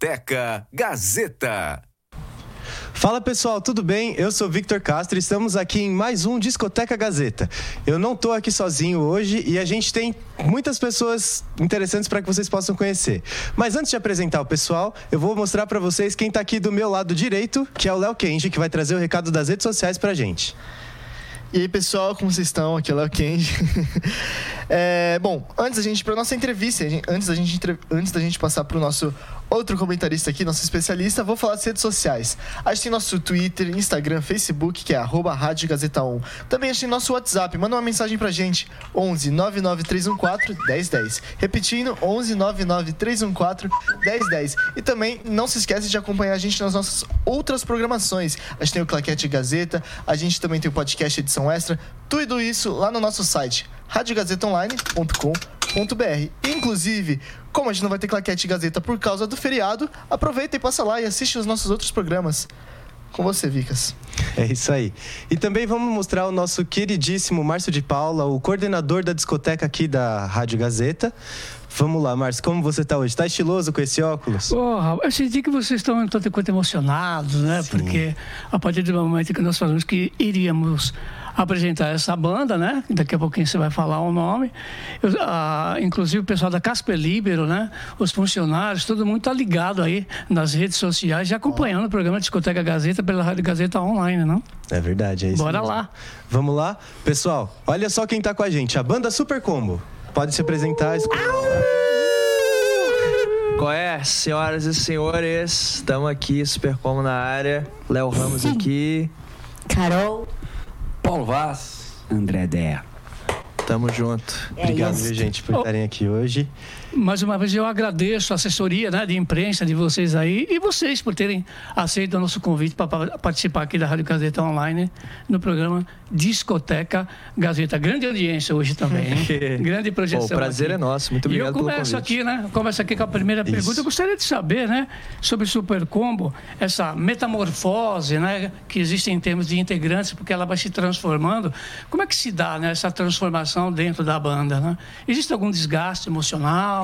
Discoteca Gazeta. Fala pessoal, tudo bem? Eu sou Victor Castro e estamos aqui em mais um Discoteca Gazeta. Eu não estou aqui sozinho hoje e a gente tem muitas pessoas interessantes para que vocês possam conhecer. Mas antes de apresentar o pessoal, eu vou mostrar para vocês quem está aqui do meu lado direito, que é o Léo Kenji, que vai trazer o recado das redes sociais para a gente. E aí, pessoal, como vocês estão? Aqui é o Léo Kenji. é, bom, antes da gente, para nossa entrevista, antes da gente, antes da gente passar para o nosso outro comentarista aqui, nosso especialista, vou falar das redes sociais. A gente tem nosso Twitter, Instagram, Facebook, que é arroba Rádio Gazeta 1. Também a gente tem nosso WhatsApp, manda uma mensagem pra gente, 11 99314 1010. Repetindo, 11 99314 1010. E também não se esquece de acompanhar a gente nas nossas outras programações. A gente tem o Claquete Gazeta, a gente também tem o podcast Edição Extra, tudo isso lá no nosso site, radiogazetaonline.com.br. Inclusive, como a gente não vai ter claquete Gazeta por causa do feriado, aproveita e passa lá e assiste os nossos outros programas. Com você, Vicas. É isso aí. E também vamos mostrar o nosso queridíssimo Márcio de Paula, o coordenador da discoteca aqui da Rádio Gazeta. Vamos lá, Márcio, como você está hoje? Está estiloso com esse óculos? Oh, eu senti que vocês estão tanto quanto emocionados, né? Sim. Porque a partir do momento que nós falamos que iríamos apresentar essa banda, né? Daqui a pouquinho você vai falar o nome. Eu, ah, inclusive o pessoal da Casper Libero, né? Os funcionários, todo mundo está ligado aí nas redes sociais e acompanhando oh. o programa Discoteca Gazeta pela Rádio Gazeta Online, não? É verdade, é isso. Bora mesmo. lá. Vamos lá? Pessoal, olha só quem está com a gente. A banda Super Combo. Pode se apresentar. Qual é, senhoras e senhores? Estamos aqui, Super Combo na área. Léo Ramos aqui. Carol. Paulo Vaz, André Dea. Tamo junto. É Obrigado, viu, gente, por estarem aqui hoje. Mais uma vez eu agradeço a assessoria né, de imprensa de vocês aí e vocês por terem aceito o nosso convite para participar aqui da Rádio Gazeta Online no programa Discoteca Gazeta. Grande audiência hoje também. Grande projeção. o prazer aqui. é nosso. Muito obrigado E eu começo aqui, né? Começo aqui com a primeira Isso. pergunta. Eu gostaria de saber, né, sobre o Super Combo, essa metamorfose, né, que existe em termos de integrantes, porque ela vai se transformando. Como é que se dá, né, essa transformação dentro da banda, né? Existe algum desgaste emocional?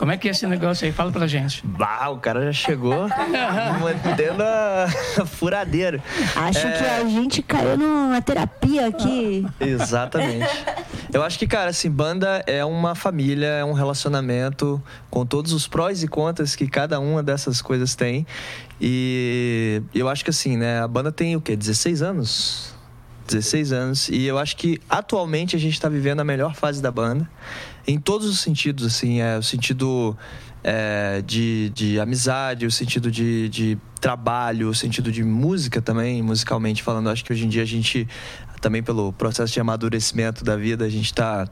Como é que é esse negócio aí? Fala pra gente. Bah, o cara já chegou mantendo a furadeira. Acho é... que a gente caiu numa terapia aqui. Exatamente. Eu acho que, cara, assim, banda é uma família, é um relacionamento com todos os prós e contras que cada uma dessas coisas tem. E eu acho que, assim, né, a banda tem o quê? 16 anos? 16 anos. E eu acho que atualmente a gente está vivendo a melhor fase da banda em todos os sentidos, assim, é o sentido é, de, de amizade, o sentido de, de trabalho, o sentido de música também, musicalmente falando. Acho que hoje em dia a gente, também pelo processo de amadurecimento da vida, a gente está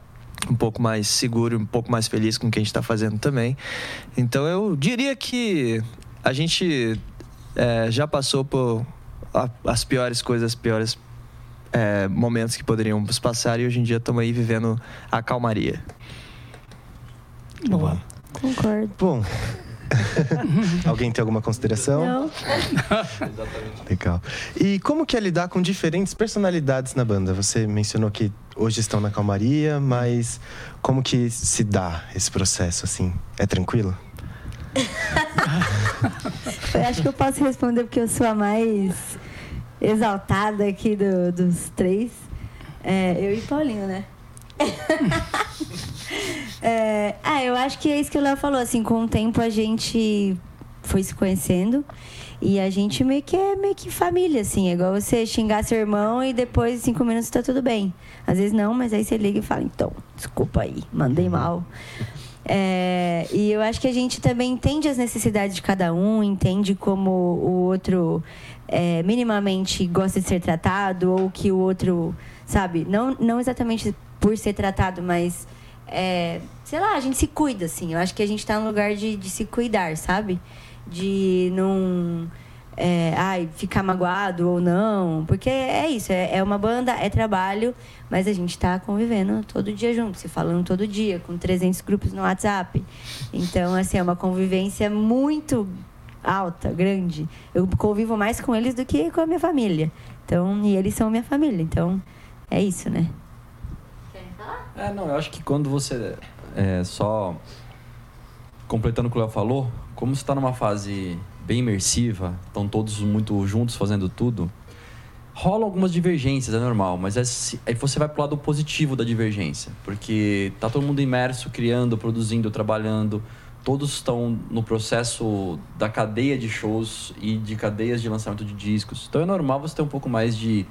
um pouco mais seguro, um pouco mais feliz com o que a gente está fazendo também. Então eu diria que a gente é, já passou por as piores coisas, as piores é, momentos que poderiam passar e hoje em dia estamos aí vivendo a calmaria. Boa. Concordo. Bom. Alguém tem alguma consideração? Não. Legal. E como que é lidar com diferentes personalidades na banda? Você mencionou que hoje estão na calmaria, mas como que se dá esse processo assim? É tranquilo? eu acho que eu posso responder porque eu sou a mais exaltada aqui do, dos três. É, eu e Paulinho, né? é, ah, eu acho que é isso que o Léo falou. Assim, com o tempo a gente foi se conhecendo. E a gente meio que é meio que família, assim. É igual você xingar seu irmão e depois, cinco minutos, tá tudo bem. Às vezes não, mas aí você liga e fala, então, desculpa aí, mandei mal. É, e eu acho que a gente também entende as necessidades de cada um, entende como o outro é, minimamente gosta de ser tratado, ou que o outro, sabe, não, não exatamente por ser tratado, mas é, sei lá, a gente se cuida, assim. Eu acho que a gente está no lugar de, de se cuidar, sabe? De não. É, ai, ficar magoado ou não. Porque é isso, é, é uma banda, é trabalho, mas a gente está convivendo todo dia junto, se falando todo dia, com 300 grupos no WhatsApp. Então, assim, é uma convivência muito alta, grande. Eu convivo mais com eles do que com a minha família. Então, e eles são minha família. Então, é isso, né? É, não, eu acho que quando você. É, só completando o que o Léo falou, como você está numa fase bem imersiva, estão todos muito juntos fazendo tudo, rola algumas divergências, é normal, mas é, aí você vai pro lado positivo da divergência, porque tá todo mundo imerso, criando, produzindo, trabalhando, todos estão no processo da cadeia de shows e de cadeias de lançamento de discos. Então é normal você ter um pouco mais de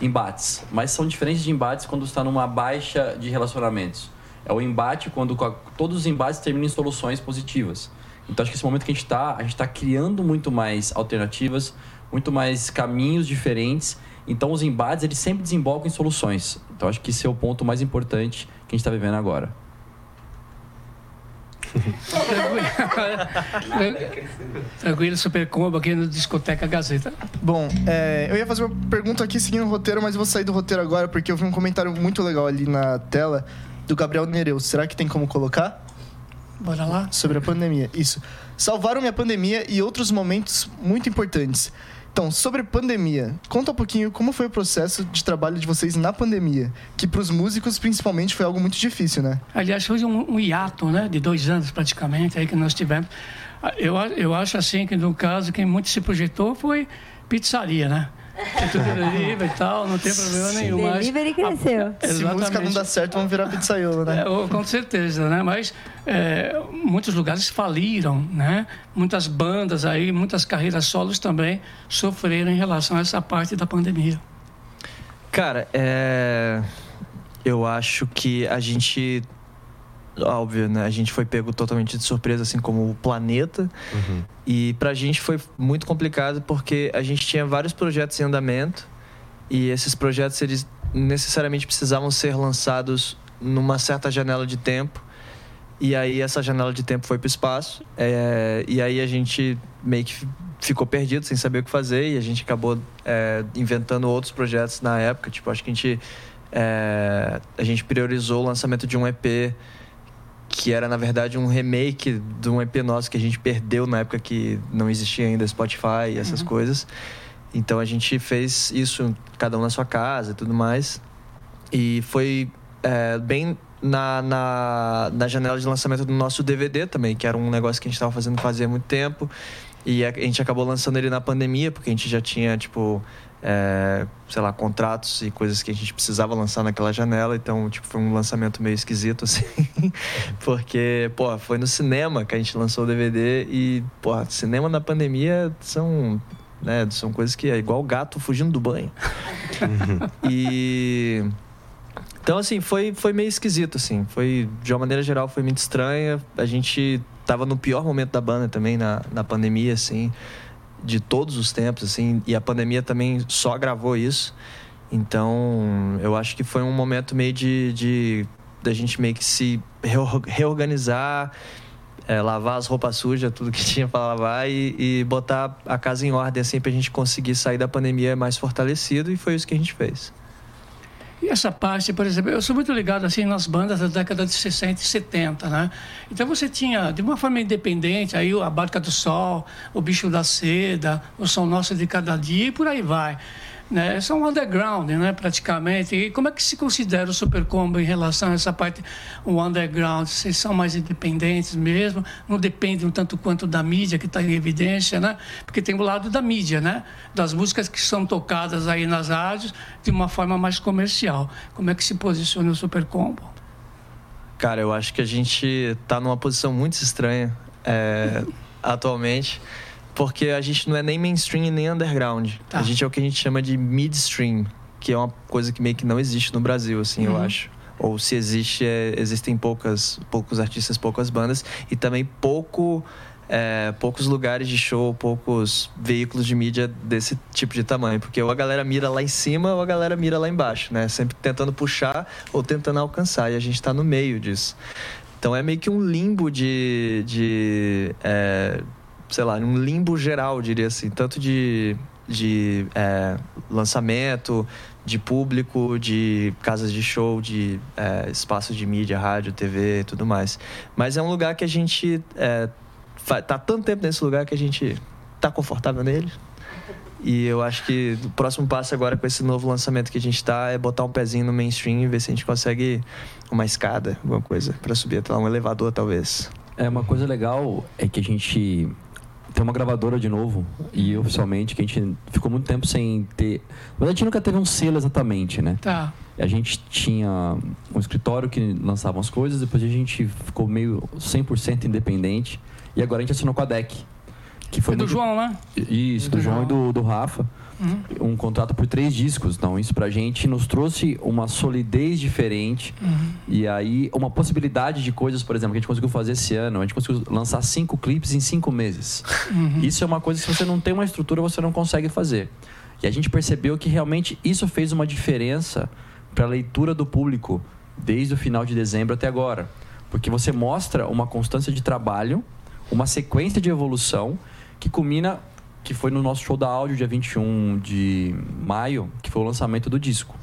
embates, mas são diferentes de embates quando está numa baixa de relacionamentos. É o embate quando todos os embates terminam em soluções positivas. Então acho que esse momento que a gente está, a gente está criando muito mais alternativas, muito mais caminhos diferentes. Então os embates eles sempre desembocam em soluções. Então acho que esse é o ponto mais importante que a gente está vivendo agora. Tranquilo, super combo aqui no Discoteca Gazeta. Bom, é, eu ia fazer uma pergunta aqui seguindo o roteiro, mas eu vou sair do roteiro agora porque eu vi um comentário muito legal ali na tela do Gabriel Nereu. Será que tem como colocar? Bora lá. Sobre a pandemia. Isso. Salvaram minha pandemia e outros momentos muito importantes. Então, sobre pandemia, conta um pouquinho como foi o processo de trabalho de vocês na pandemia, que para os músicos principalmente foi algo muito difícil, né? Aliás, foi um, um hiato, né, de dois anos praticamente aí que nós tivemos. Eu, eu acho assim que no caso quem muito se projetou foi pizzaria, né? Tudo delivery e tal, não tem problema nenhum. Mas delivery cresceu. A, Se música não dá certo, vamos virar pizzaiolo, né? É, com certeza, né? Mas é, muitos lugares faliram, né? Muitas bandas aí, muitas carreiras solos também sofreram em relação a essa parte da pandemia. Cara, é... eu acho que a gente óbvio, né? A gente foi pego totalmente de surpresa, assim como o planeta. Uhum. E pra gente foi muito complicado porque a gente tinha vários projetos em andamento e esses projetos eles necessariamente precisavam ser lançados numa certa janela de tempo. E aí essa janela de tempo foi para o espaço. É, e aí a gente meio que ficou perdido, sem saber o que fazer. E a gente acabou é, inventando outros projetos na época. Tipo, acho que a gente, é, a gente priorizou o lançamento de um EP que era na verdade um remake de um EP nosso que a gente perdeu na época que não existia ainda Spotify e essas uhum. coisas. Então a gente fez isso, cada um na sua casa e tudo mais. E foi é, bem na, na, na, janela de lançamento do nosso DVD também, que era um negócio que a gente estava fazendo fazia muito tempo. E a gente acabou lançando ele na pandemia, porque a gente já tinha, tipo, é, sei lá, contratos e coisas que a gente precisava lançar naquela janela. Então, tipo, foi um lançamento meio esquisito, assim. porque, pô, foi no cinema que a gente lançou o DVD e, pô, cinema na pandemia são, né, são coisas que é igual gato fugindo do banho. e... Então, assim, foi, foi meio esquisito, assim. Foi, de uma maneira geral, foi muito estranha. A gente tava no pior momento da banda também, na, na pandemia, assim de todos os tempos, assim, e a pandemia também só agravou isso. Então, eu acho que foi um momento meio de, de da gente meio que se reorganizar, é, lavar as roupas sujas, tudo que tinha para lavar e, e, botar a casa em ordem, assim, para a gente conseguir sair da pandemia mais fortalecido, e foi isso que a gente fez. E essa parte, por exemplo, eu sou muito ligado assim nas bandas da década de 60 e 70, né? Então você tinha, de uma forma independente, aí a Barca do Sol, o Bicho da Seda, o Som Nosso de Cada Dia e por aí vai né? São underground, né? Praticamente. E como é que se considera o Super Combo em relação a essa parte, o underground? Vocês são mais independentes mesmo? Não dependem um tanto quanto da mídia que está em evidência, né? Porque tem o lado da mídia, né? Das músicas que são tocadas aí nas rádios de uma forma mais comercial. Como é que se posiciona o Super Combo? Cara, eu acho que a gente está numa posição muito estranha é, atualmente porque a gente não é nem mainstream nem underground. Tá. A gente é o que a gente chama de midstream, que é uma coisa que meio que não existe no Brasil, assim, uhum. eu acho. Ou se existe, é, existem poucas, poucos artistas, poucas bandas e também pouco, é, poucos lugares de show, poucos veículos de mídia desse tipo de tamanho. Porque ou a galera mira lá em cima ou a galera mira lá embaixo, né? Sempre tentando puxar ou tentando alcançar. E a gente está no meio disso. Então é meio que um limbo de, de é, sei lá, num limbo geral, diria assim, tanto de, de é, lançamento, de público, de casas de show, de é, espaços de mídia, rádio, TV e tudo mais. Mas é um lugar que a gente é, tá tanto tempo nesse lugar que a gente tá confortável nele. E eu acho que o próximo passo agora com esse novo lançamento que a gente tá é botar um pezinho no mainstream e ver se a gente consegue uma escada, alguma coisa, para subir até lá, um elevador talvez. É, uma coisa legal é que a gente tem uma gravadora de novo e oficialmente que a gente ficou muito tempo sem ter. Mas a gente nunca teve um selo exatamente, né? Tá. A gente tinha um escritório que lançava as coisas, depois a gente ficou meio 100% independente e agora a gente assinou com a DEC. Que foi Foi do muito- João, né? Isso, do João e do, do Rafa. Um contrato por três discos. Então, isso pra gente nos trouxe uma solidez diferente. E aí, uma possibilidade de coisas, por exemplo, que a gente conseguiu fazer esse ano. A gente conseguiu lançar cinco clipes em cinco meses. Isso é uma coisa que, se você não tem uma estrutura, você não consegue fazer. E a gente percebeu que realmente isso fez uma diferença para a leitura do público desde o final de dezembro até agora. Porque você mostra uma constância de trabalho, uma sequência de evolução que culmina, que foi no nosso show da áudio, dia 21 de maio, que foi o lançamento do disco.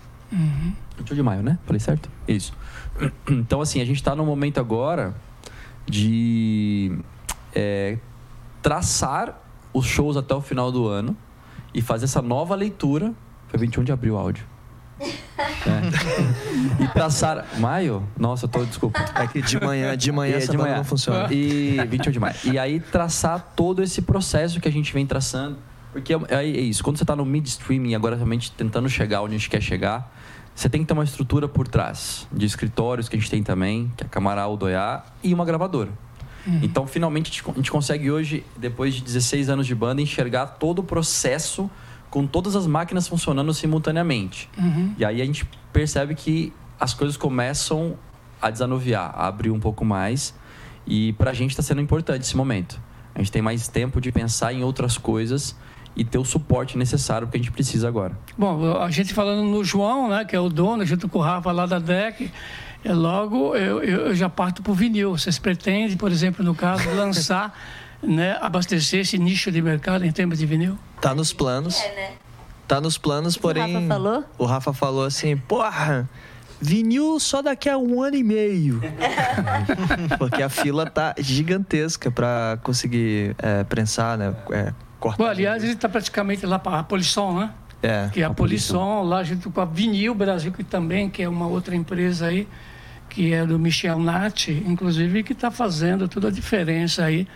21 de maio, né? Falei certo? Isso. Então, assim, a gente está no momento agora de é, traçar os shows até o final do ano e fazer essa nova leitura. Foi 21 de abril o áudio. É. E traçar. Maio? Nossa, eu tô. Desculpa. É que de manhã, de manhã É, essa de manhã. não funciona. E 21 de maio. E aí traçar todo esse processo que a gente vem traçando. Porque é, é isso, quando você está no midstream e agora realmente tentando chegar onde a gente quer chegar, você tem que ter uma estrutura por trás de escritórios que a gente tem também, que é a Camaral, o Doiá, e uma gravadora. Então, finalmente, a gente consegue hoje, depois de 16 anos de banda, enxergar todo o processo com todas as máquinas funcionando simultaneamente. E aí a gente percebe que as coisas começam a desanuviar, a abrir um pouco mais. E pra gente está sendo importante esse momento. A gente tem mais tempo de pensar em outras coisas e ter o suporte necessário que a gente precisa agora. Bom, a gente falando no João, né, que é o dono, junto com o Rafa lá da DEC, é logo eu, eu, eu já parto para o vinil. Vocês pretendem, por exemplo, no caso, lançar, né, abastecer esse nicho de mercado em termos de vinil? Tá nos planos. Tá nos planos, porém. Rafa falou? O Rafa falou assim, porra. Vinil só daqui a um ano e meio. Porque a fila tá gigantesca pra conseguir é, prensar, né? É, cortar. Bom, aliás, ele está praticamente lá para a Polisson, né? É. Que é a, Polisson, lá junto com a Vinil Brasil, que também que é uma outra empresa aí, que é do Michel Natti, inclusive, que está fazendo toda a diferença aí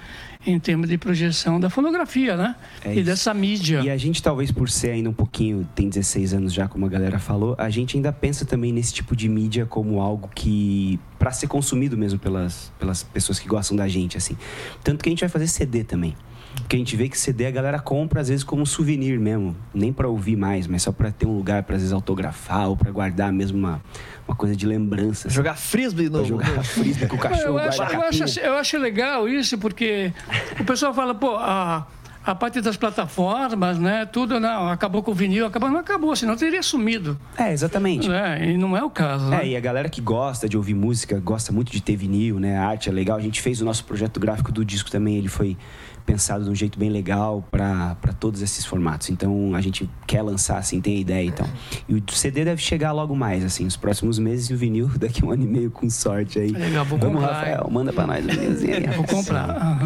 em termos de projeção da fonografia, né? É e isso. dessa mídia. E a gente, talvez por ser ainda um pouquinho, tem 16 anos já, como a galera falou, a gente ainda pensa também nesse tipo de mídia como algo que. para ser consumido mesmo pelas, pelas pessoas que gostam da gente, assim. Tanto que a gente vai fazer CD também. Porque a gente vê que CD a galera compra às vezes como souvenir mesmo, nem para ouvir mais, mas só para ter um lugar para às vezes autografar ou para guardar mesmo uma, uma coisa de lembrança. assim. Jogar frisbee no. Pra jogar frisbee com o cachorro, eu, acho, eu, acho, eu acho legal isso, porque o pessoal fala, pô, a, a parte das plataformas, né? Tudo não, acabou com o vinil, acabou, não acabou, senão teria sumido. É, exatamente. Né? E não é o caso. né? É, e a galera que gosta de ouvir música, gosta muito de ter vinil, né? A arte é legal. A gente fez o nosso projeto gráfico do disco também, ele foi pensado de um jeito bem legal para todos esses formatos. Então a gente quer lançar, assim, tem a ideia então. E o CD deve chegar logo mais, assim, nos próximos meses e o vinil daqui a um ano e meio com sorte aí. Legal, vou Vamos, comprar, Rafael, manda pra nós um vinilzinho aí. Vou comprar.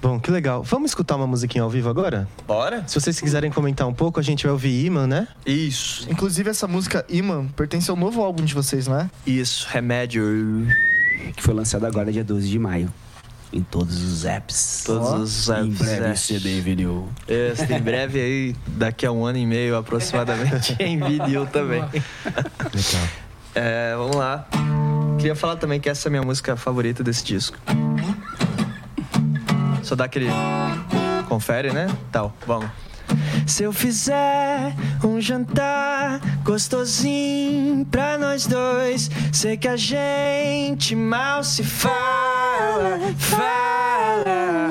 Bom, que legal. Vamos escutar uma musiquinha ao vivo agora? Bora? Se vocês quiserem comentar um pouco, a gente vai ouvir Iman, né? Isso. Inclusive, essa música Iman pertence ao novo álbum de vocês, não é? Isso. Remédio. Que foi lançado agora dia 12 de maio. Em todos os apps. Todos os Em apps, breve é. CD e vinil. Esse, em breve aí, daqui a um ano e meio aproximadamente, em vídeo também. Legal. É, vamos lá. Queria falar também que essa é a minha música favorita desse disco. Só dá aquele. Confere, né? Tal, vamos. Se eu fizer um jantar gostosinho pra nós dois, sei que a gente mal se fala, fala.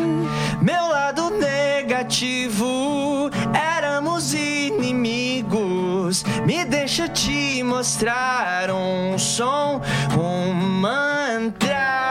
Meu lado negativo, éramos inimigos. Me deixa te mostrar um som, um mantra.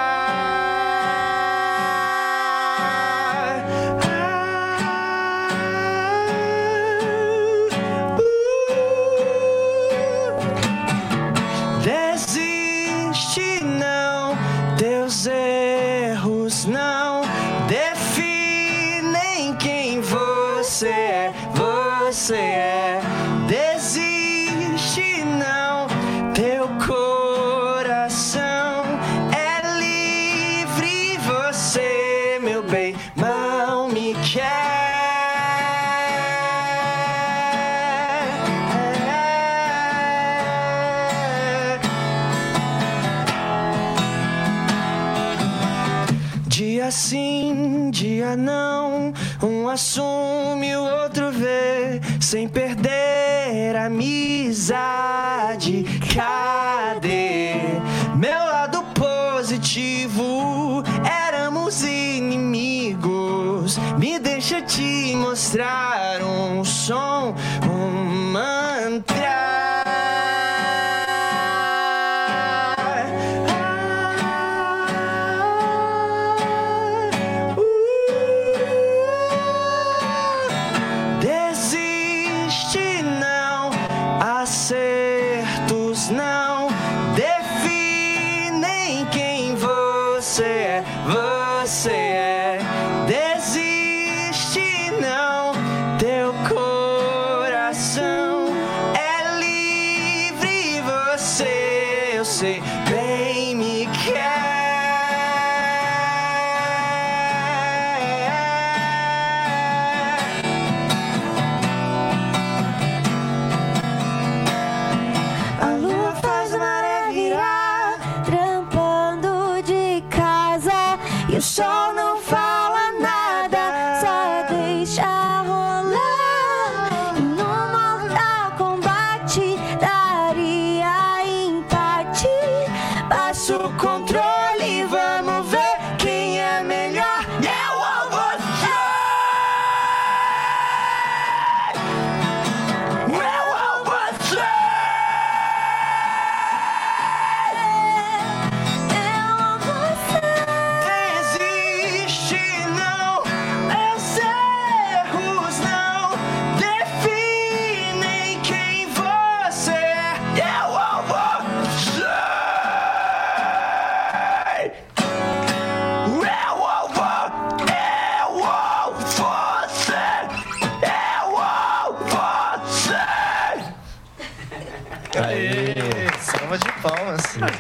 Assume, o outro vê, sem perder a amizade. Cadê meu lado positivo? Éramos inimigos. Me deixa te mostrar um som,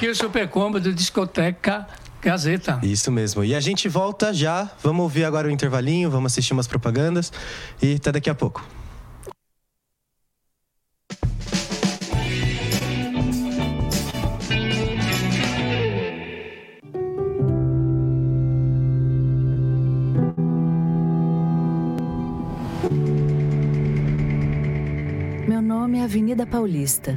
Aqui o Super Combo do Discoteca Gazeta. Isso mesmo. E a gente volta já. Vamos ouvir agora o intervalinho, vamos assistir umas propagandas e até daqui a pouco. Meu nome é Avenida Paulista.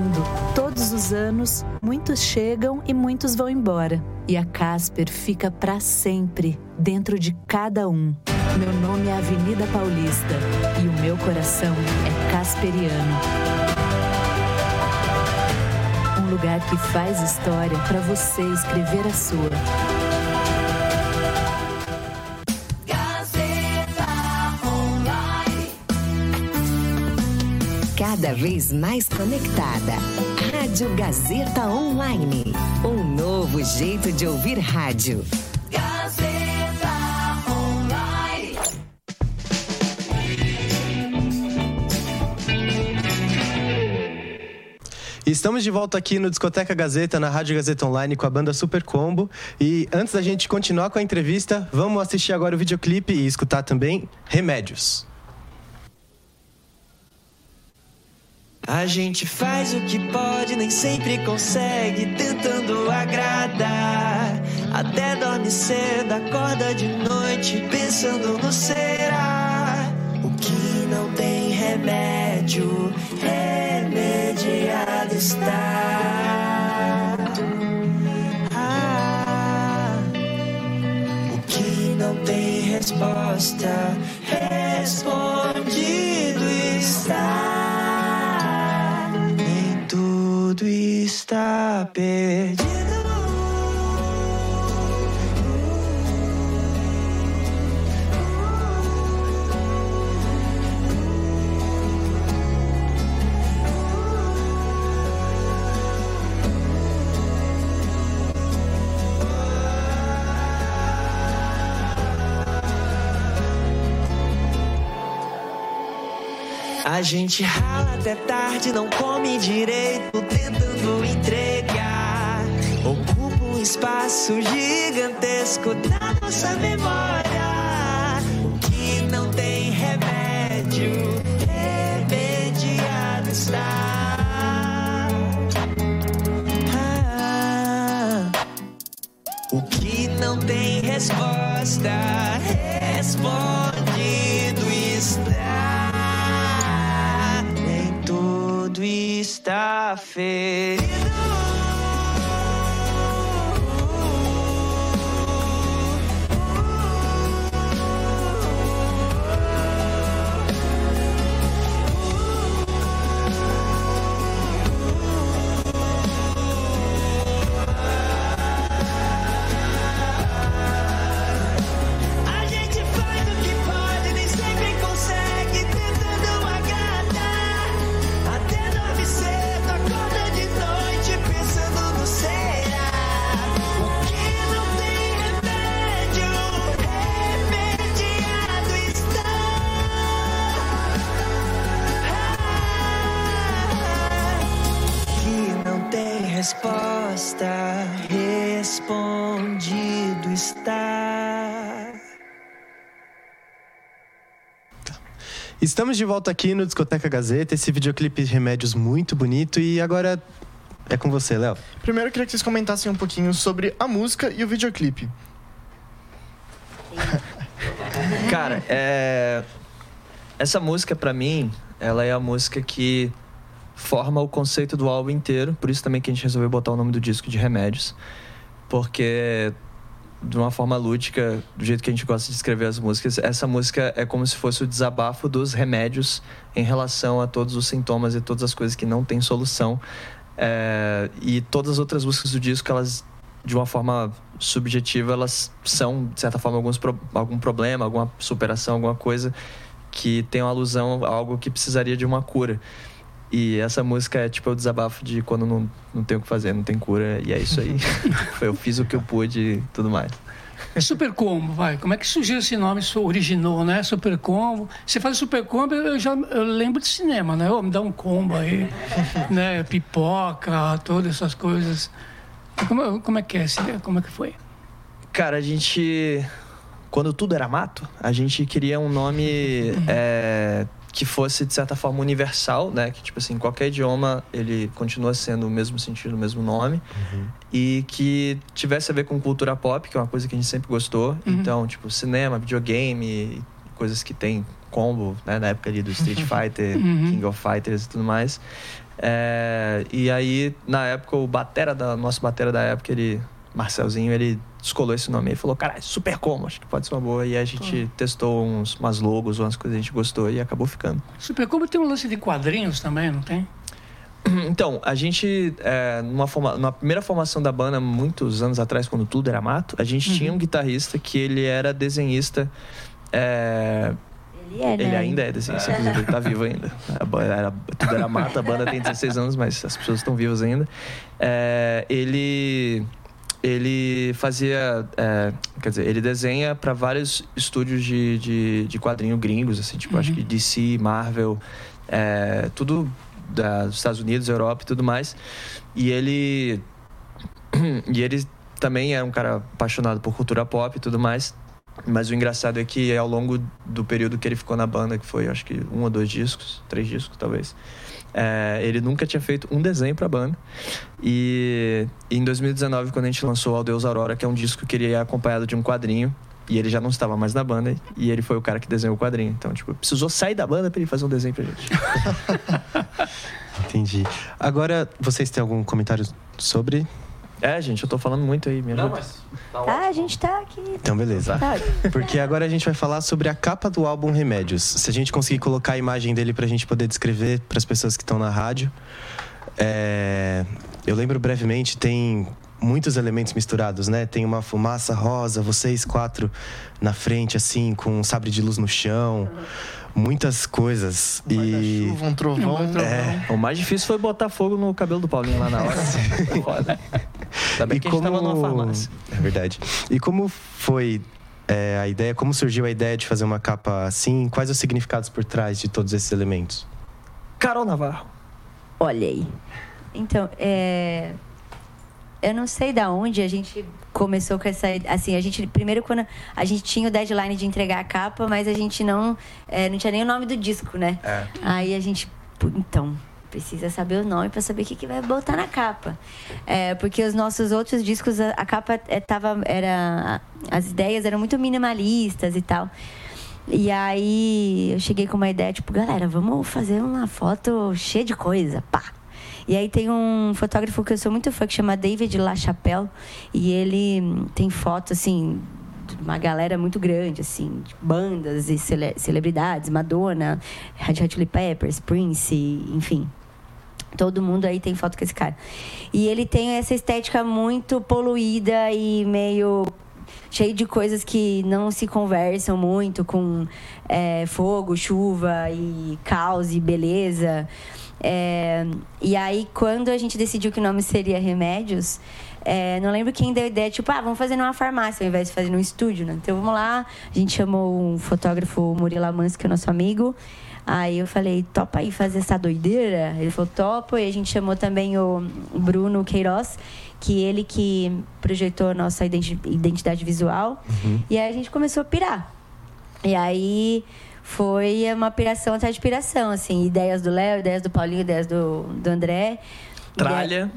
Os anos, muitos chegam e muitos vão embora. E a Casper fica para sempre dentro de cada um. Meu nome é Avenida Paulista e o meu coração é casperiano. Um lugar que faz história para você escrever a sua. Vez mais conectada. Rádio Gazeta Online. Um novo jeito de ouvir rádio. Gazeta Online. Estamos de volta aqui no Discoteca Gazeta, na Rádio Gazeta Online, com a banda Super Combo. E antes da gente continuar com a entrevista, vamos assistir agora o videoclipe e escutar também Remédios. A gente faz o que pode, nem sempre consegue, tentando agradar. Até dorme cedo, acorda de noite, pensando no será. O que não tem remédio, remediado está. Ah, o que não tem resposta, A gente rala até tarde, não come direito, tentando entregar. Ocupa um espaço gigantesco da nossa memória. Resposta, respondido está. Estamos de volta aqui no Discoteca Gazeta, esse videoclipe de remédios muito bonito e agora é com você, Léo. Primeiro eu queria que vocês comentassem um pouquinho sobre a música e o videoclipe. Cara, é... essa música pra mim, ela é a música que forma o conceito do álbum inteiro. Por isso também que a gente resolveu botar o nome do disco de Remédios. Porque, de uma forma lúdica, do jeito que a gente gosta de escrever as músicas, essa música é como se fosse o desabafo dos remédios em relação a todos os sintomas e todas as coisas que não têm solução. É, E todas as outras músicas do disco, elas de uma forma subjetiva, elas são, de certa forma, alguns pro- algum problema, alguma superação, alguma coisa que tem uma alusão a algo que precisaria de uma cura. E essa música é tipo o desabafo de quando não, não tem o que fazer, não tem cura, e é isso aí. Eu fiz o que eu pude e tudo mais. Super Combo, vai. Como é que surgiu esse nome? Isso originou, né? Super Combo. Você fala Super Combo, eu já eu lembro de cinema, né? Ô, me dá um combo aí, né? Pipoca, todas essas coisas. Como, como é que é? Como é que foi? Cara, a gente. Quando tudo era mato, a gente queria um nome é, que fosse, de certa forma, universal, né? Que, tipo assim, qualquer idioma ele continua sendo o mesmo sentido, o mesmo nome. E que tivesse a ver com cultura pop, que é uma coisa que a gente sempre gostou. Então, tipo, cinema, videogame, coisas que tem combo, né? Na época ali do Street Fighter, Uhum. King of Fighters e tudo mais. É, e aí, na época, o batera da nosso batera da época, ele, Marcelzinho, ele descolou esse nome e falou: Caralho, super como, acho que pode ser uma boa. E aí a gente testou uns, umas logos, umas coisas que a gente gostou e acabou ficando. Super Combo tem um lance de quadrinhos também, não tem? Então, a gente, é, numa, forma, numa primeira formação da banda, muitos anos atrás, quando tudo era mato, a gente tinha um guitarrista que ele era desenhista. é, Ele é, né? Ele ainda é desenhista, inclusive, ele tá vivo ainda. A ba- era- tudo era mato, a banda tem 16 anos, mas as pessoas estão vivas ainda. É, ele. Ele fazia. é, quer dizer, ele desenha para vários estúdios de, de, de quadrinho gringos, assim, tipo, acho que DC, Marvel, é, tudo da- dos Estados Unidos, Europa e tudo mais. E ele. E ele também é um cara apaixonado por cultura pop e tudo mais. Mas o engraçado é que ao longo do período que ele ficou na banda, que foi acho que um ou dois discos, três discos talvez, é, ele nunca tinha feito um desenho pra banda. E em 2019, quando a gente lançou Ao Deus Aurora, que é um disco que ele é acompanhado de um quadrinho, e ele já não estava mais na banda, e ele foi o cara que desenhou o quadrinho. Então, tipo, precisou sair da banda pra ele fazer um desenho pra gente. Entendi. Agora, vocês têm algum comentário sobre? É, gente, eu tô falando muito aí, me ajuda. Tá, a gente tá aqui. Então, beleza. Tá. Porque agora a gente vai falar sobre a capa do álbum Remédios. Se a gente conseguir colocar a imagem dele pra gente poder descrever para as pessoas que estão na rádio. É, Eu lembro brevemente, tem muitos elementos misturados, né? Tem uma fumaça rosa, vocês quatro na frente, assim, com um sabre de luz no chão. Muitas coisas. E. Chuva, um trovão. É. O mais difícil foi botar fogo no cabelo do Paulinho lá na hora. Bem que a gente tava numa farmácia. É verdade. E como foi é, a ideia, como surgiu a ideia de fazer uma capa assim? Quais os significados por trás de todos esses elementos? Carol Navarro. Olha aí. Então, é... eu não sei da onde a gente começou com essa. Assim, a gente. Primeiro, quando a gente tinha o deadline de entregar a capa, mas a gente não. é, não tinha nem o nome do disco, né? É. Aí a gente. "Pô, Então, precisa saber o nome para saber o que, que vai botar na capa. É, porque os nossos outros discos, a, a capa é, tava, era. As ideias eram muito minimalistas e tal. E aí eu cheguei com uma ideia, tipo, galera, vamos fazer uma foto cheia de coisa, pá. E aí tem um fotógrafo que eu sou muito fã que chama David LaChapelle e ele tem foto assim de uma galera muito grande assim, bandas e cele- celebridades, Madonna, Red Hot Chili Peppers, Prince, enfim. Todo mundo aí tem foto com esse cara. E ele tem essa estética muito poluída e meio cheio de coisas que não se conversam muito com é, fogo, chuva e caos e beleza. É, e aí, quando a gente decidiu que o nome seria Remédios, é, não lembro quem deu a ideia, tipo, ah, vamos fazer numa farmácia ao invés de fazer num estúdio, né? Então vamos lá. A gente chamou um fotógrafo, Murilo Amans, que é nosso amigo. Aí eu falei, topa aí fazer essa doideira? Ele falou, topo. E a gente chamou também o Bruno Queiroz, que ele que projetou a nossa identi- identidade visual. E aí a gente começou a pirar. E aí foi uma piração atrás de piração, assim. Ideias do Léo, ideias do Paulinho, ideias do, do André. Tralha.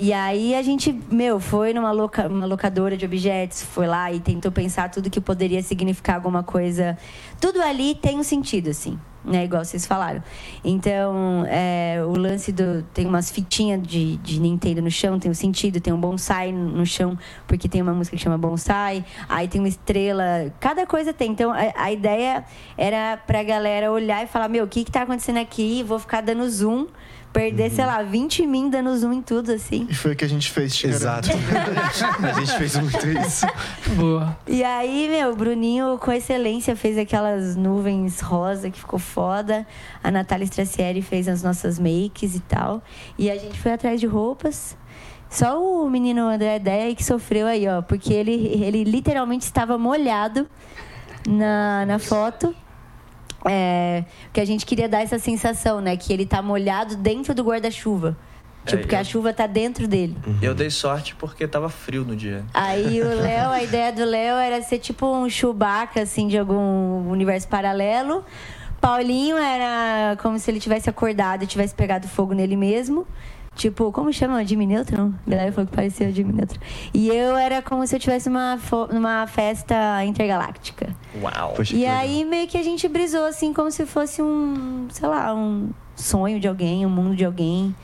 E aí a gente, meu, foi numa loca, uma locadora de objetos, foi lá e tentou pensar tudo que poderia significar alguma coisa. Tudo ali tem um sentido, assim, né? Igual vocês falaram. Então, é, o lance do. Tem umas fitinhas de, de Nintendo no chão, tem um sentido, tem um bonsai no chão, porque tem uma música que chama bonsai, aí tem uma estrela, cada coisa tem. Então, a, a ideia era pra galera olhar e falar: meu, o que que tá acontecendo aqui? Vou ficar dando zoom. Perder, sei lá, 20 mil dando zoom em tudo, assim. E foi o que a gente fez, Exato. a gente fez muito isso. Boa. E aí, meu, o Bruninho, com excelência, fez aquelas nuvens rosa que ficou foda. A Natália Stracieri fez as nossas makes e tal. E a gente foi atrás de roupas. Só o menino André Ideia que sofreu aí, ó. Porque ele, ele literalmente estava molhado na, na foto. É, porque a gente queria dar essa sensação, né? Que ele tá molhado dentro do guarda-chuva. Tipo, É, que a eu- chuva tá dentro dele. Eu dei sorte porque tava frio no dia. Aí o Léo, a ideia do Léo era ser tipo um Chewbacca, assim, de algum universo paralelo. Paulinho era como se ele tivesse acordado e tivesse pegado fogo nele mesmo. Tipo, como chama? Jimmy Neutron? A galera falou que parecia o Jimmy Neutron. E eu era como se eu tivesse uma, numa festa intergaláctica. Uau. Poxa, E que legal. aí meio que a gente brisou assim como se fosse um, sei lá, um sonho de alguém, um mundo de alguém.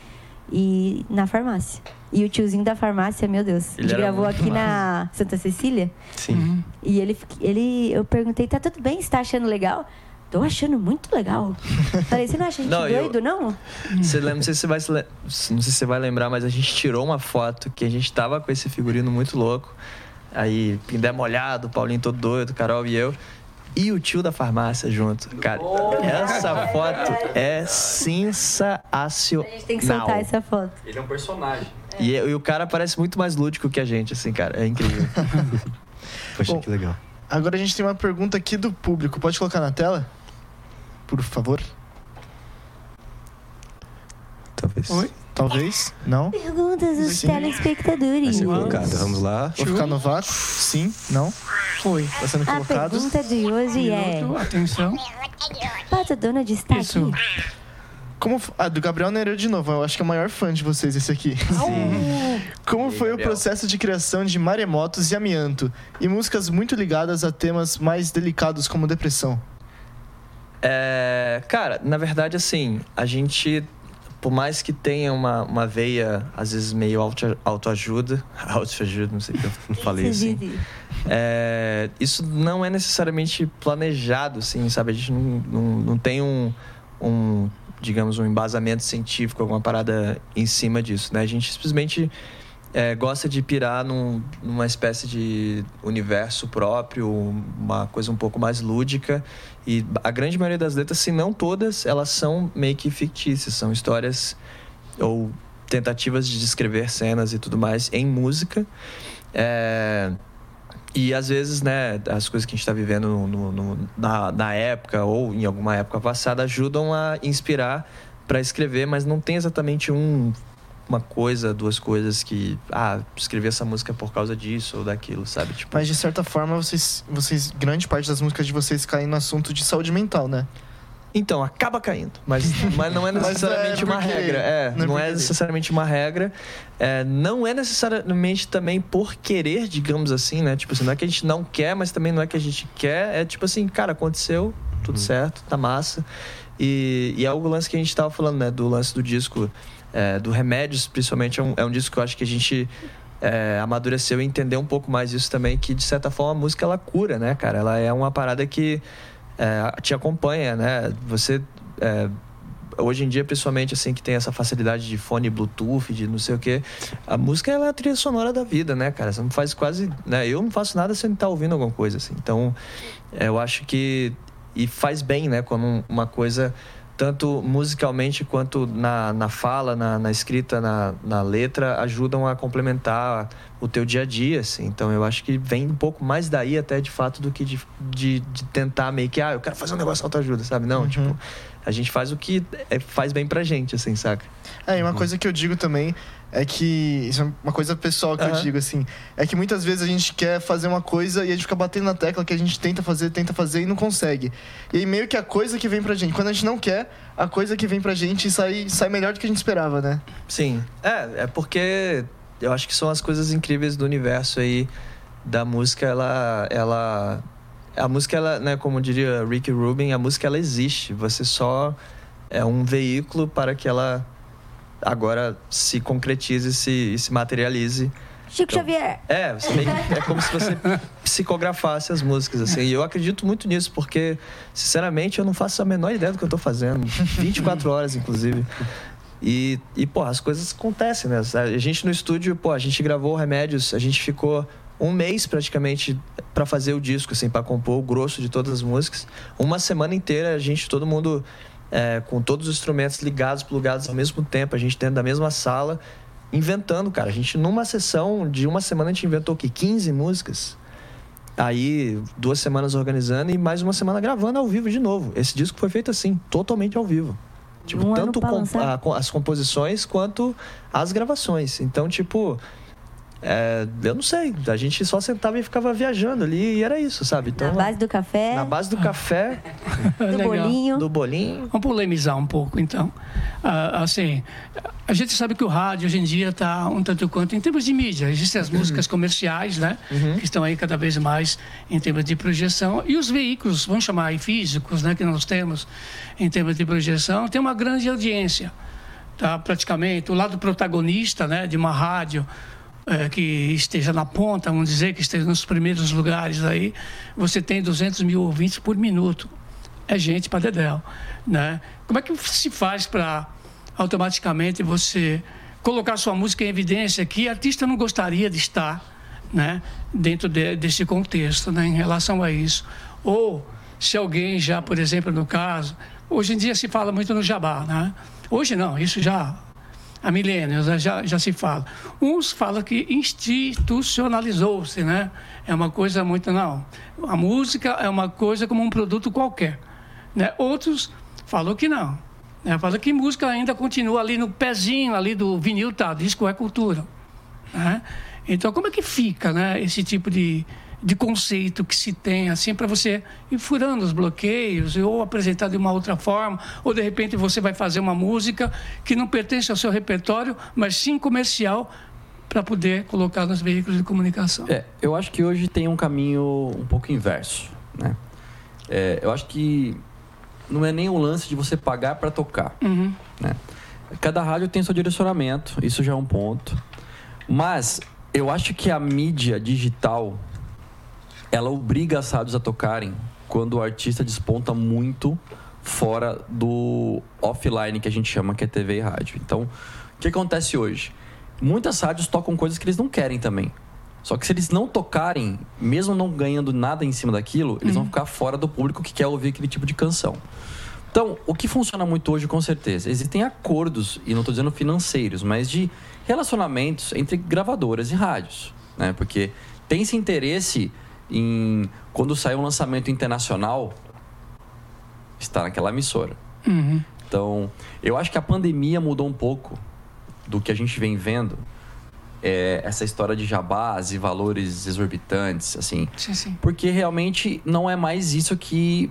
E na farmácia. E o tiozinho da farmácia, meu Deus, a Ele gente era gravou aqui na Santa Cecília. Sim. E ele, ele, eu perguntei, tá tudo bem? Você tá achando legal? Tô achando muito legal. Falei, você não acha a gente Não, eu- doido, não? Você lembra, não sei se você vai se le- não sei se você vai lembrar, mas a gente tirou uma foto que a gente tava com esse figurino muito louco. Aí, Pindé molhado, Paulinho todo doido, Carol e eu. E o tio da farmácia junto. Cara, essa foto é sensacional. A gente tem que soltar essa foto. Ele é um personagem. E, e o cara parece muito mais lúdico que a gente, assim, cara. É incrível. Poxa, Bom, que legal. Agora a gente tem uma pergunta aqui do público. Pode colocar na tela? Por favor. Talvez. Oi? Talvez. Não? Perguntas dos Sim. Vai telespectadores. ser colocado. Vamos lá. Vou ficar no vácuo? Sim? Não? Foi. Tá sendo A colocado. pergunta de hoje é... Minuto, atenção. Pato Donald está Isso. aqui? Como, ah, do Gabriel Nereiro de novo. Eu acho que é o maior fã de vocês esse aqui. Como foi o processo de criação de Maremotos e Amianto? E músicas muito ligadas a temas mais delicados como depressão. É, cara, na verdade, assim, a gente, por mais que tenha uma, uma veia, às vezes, meio auto- autoajuda, autoajuda, não sei o que eu falei assim. É, isso não é necessariamente planejado, assim, sabe? A gente não, não, não tem um, um, digamos, um embasamento científico, alguma parada em cima disso, né? A gente simplesmente é, gosta de pirar num- numa espécie de universo próprio, uma coisa um pouco mais lúdica. E a grande maioria das letras, se não todas, elas são meio que fictícias, são histórias ou tentativas de descrever cenas e tudo mais em música. É, e às vezes, né, as coisas que a gente está vivendo no- no- na, na época ou em alguma época passada ajudam a inspirar para escrever, mas não tem exatamente um uma coisa, duas coisas que ah, escrevi essa música por causa disso ou daquilo, sabe? Tipo, Mas de certa forma, vocês, vocês. Grande parte das músicas de vocês caem no assunto de saúde mental, né? Então, acaba caindo. Mas, mas não é Mas necessariamente é uma regra. É, não é não, é necessariamente uma regra. É, não é necessariamente também por querer, digamos assim, né? Tipo assim, não é que a gente não quer, mas também não é que a gente quer. É tipo assim, cara, aconteceu, tudo certo, tá massa. E, e é o lance que a gente tava falando, né? Do lance do disco, é, do Remédios, principalmente. É um, é um disco que eu acho que a gente é, amadureceu e entendeu um pouco mais isso também, que de certa forma a música ela cura, né, cara? Ela é uma parada que é, te acompanha, né? Você é, hoje em dia, principalmente assim que tem essa facilidade de fone Bluetooth, de não sei o quê, a música ela é a trilha sonora da vida, né, cara? Você não faz quase, né? Eu não faço nada sem estar ouvindo alguma coisa assim. Então, é, eu acho que e faz bem, né, quando um- uma coisa tanto musicalmente quanto na, na fala, na, na escrita, na, na letra, ajudam a complementar o teu dia a dia, assim. Então eu acho que vem um pouco mais daí até de fato do que de, de, de tentar meio que, ah, eu quero fazer um negócio autoajuda, sabe? Não, tipo, a gente faz o que é- faz bem pra gente, assim, saca? É, e uma coisa que eu digo também é que. Isso é uma coisa pessoal que eu Aham. digo, assim. É que muitas vezes a gente quer fazer uma coisa e a gente fica batendo na tecla que a gente tenta fazer, tenta fazer e não consegue. E aí meio que a coisa que vem pra gente. Quando a gente não quer, a coisa que vem pra gente sai, sai melhor do que a gente esperava, né? Sim. É, é porque eu acho que são as coisas incríveis do universo aí da música, ela ela a música ela, né, como diria Ricky Rubin, a música ela existe, você só é um veículo para que ela agora se concretize e se, e se materialize. Chico Xavier. É, meio é como se você psicografasse as músicas, assim. E eu acredito muito nisso, porque, sinceramente, eu não faço a menor ideia do que eu tô fazendo. 24 horas, inclusive. E, e pô, as coisas acontecem, né? A gente no estúdio, pô, a gente gravou Remédios, a gente ficou um mês praticamente para fazer o disco, assim, para compor o grosso de todas as músicas. Uma semana inteira, a gente, todo mundo é, com todos os instrumentos ligados, plugados ao mesmo tempo, a gente dentro da mesma sala, inventando, cara. A gente, numa sessão de uma semana, a gente inventou o quê? 15 músicas. Aí, duas semanas organizando e mais uma semana gravando ao vivo de novo. Esse disco foi feito assim, totalmente ao vivo. Tipo, Um tanto com- a- com- as composições quanto as gravações. Então, tipo, é, eu não sei. A gente só sentava e ficava viajando ali e era isso, sabe? Então, Na base do café, na base do café, do Legal. bolinho. do bolinho. Vamos polemizar um pouco, então. Ah, assim, a gente sabe que o rádio hoje em dia está um tanto quanto em termos de mídia. Existem as músicas comerciais, né? Que estão aí cada vez mais em termos de projeção. E os veículos, vamos chamar aí físicos, né? Que nós temos em termos de projeção, tem uma grande audiência. Tá? Praticamente, o lado protagonista né? de uma rádio eh, que esteja na ponta, vamos dizer, que esteja nos primeiros lugares aí, você tem 200 mil ouvintes por minuto é gente para dedéu, né? Como é que se faz para automaticamente você colocar sua música em evidência que artista não gostaria de estar, né, dentro de, desse contexto, né, em relação a isso? Ou se alguém já, por exemplo, no caso, hoje em dia se fala muito no jabá, né? Hoje não, isso já há milênios né, já, já se fala. Uns falam que institucionalizou-se, né? É uma coisa muito. Não. A música é uma coisa como um produto qualquer. Né? Outros falam que não. Né? Falam que música ainda continua ali no pezinho ali do vinil, tá? Disco é cultura. Né? Então, como é que fica né, esse tipo de, de conceito que se tem, assim, para você ir furando os bloqueios, ou apresentar de uma outra forma, ou de repente você vai fazer uma música que não pertence ao seu repertório, mas sim comercial, para poder colocar nos veículos de comunicação. É, eu acho que hoje tem um caminho um pouco inverso, né? É, eu acho que não é nem o lance de você pagar para tocar, Uhum. né? Cada rádio tem seu direcionamento, isso já é um ponto. Mas eu acho que a mídia digital ela obriga as rádios a tocarem quando o artista desponta muito fora do offline que a gente chama que é TV e rádio. Então, o que acontece hoje? Muitas rádios tocam coisas que eles não querem também. Só que se eles não tocarem, mesmo não ganhando nada em cima daquilo, eles vão ficar fora do público que quer ouvir aquele tipo de canção. Então, o que funciona muito hoje, com certeza, existem acordos, e não estou dizendo financeiros, mas de relacionamentos entre gravadoras e rádios. Né? Porque tem esse interesse em, quando sai um lançamento internacional, estar naquela emissora. Uhum. Então, Então, eu acho que a pandemia mudou um pouco do que a gente vem vendo. É, essa história de jabás e valores exorbitantes, assim. Sim, sim. Porque realmente não é mais isso que